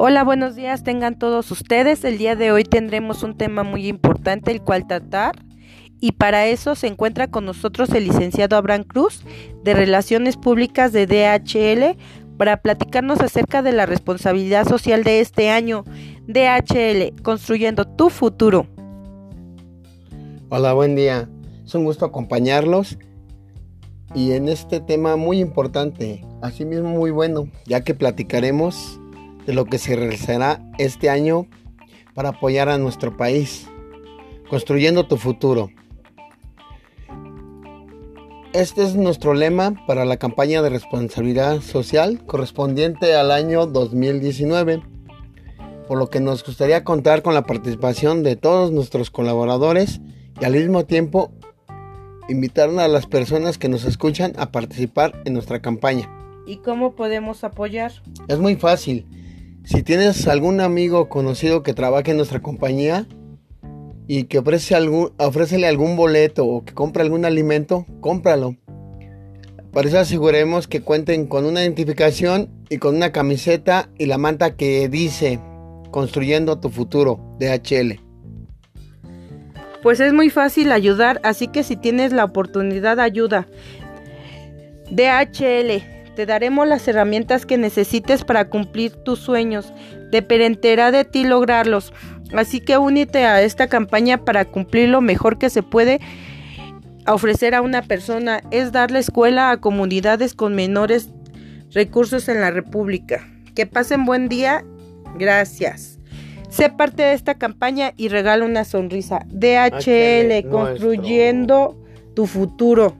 Hola, buenos días, tengan todos ustedes. El día de hoy tendremos un tema muy importante el cual tratar y para eso se encuentra con nosotros el licenciado Abraham Cruz de Relaciones Públicas de DHL para platicarnos acerca de la responsabilidad social de este año. DHL, construyendo tu futuro. Hola, buen día. Es un gusto acompañarlos y en este tema muy importante, asimismo muy bueno, ya que platicaremos de lo que se realizará este año para apoyar a nuestro país, construyendo tu futuro. Este es nuestro lema para la campaña de responsabilidad social correspondiente al año 2019, por lo que nos gustaría contar con la participación de todos nuestros colaboradores y al mismo tiempo invitar a las personas que nos escuchan a participar en nuestra campaña. ¿Y cómo podemos apoyar? Es muy fácil. Si tienes algún amigo conocido que trabaje en nuestra compañía y que ofrece algún, ofrécele algún boleto o que compre algún alimento, cómpralo. Para eso aseguremos que cuenten con una identificación y con una camiseta y la manta que dice Construyendo tu futuro, DHL. Pues es muy fácil ayudar, así que si tienes la oportunidad, ayuda. DHL te daremos las herramientas que necesites para cumplir tus sueños. Dependerá de ti lograrlos. Así que únete a esta campaña para cumplir lo mejor que se puede ofrecer a una persona. Es darle escuela a comunidades con menores recursos en la República. Que pasen buen día. Gracias. Sé parte de esta campaña y regala una sonrisa. DHL, construyendo tu futuro.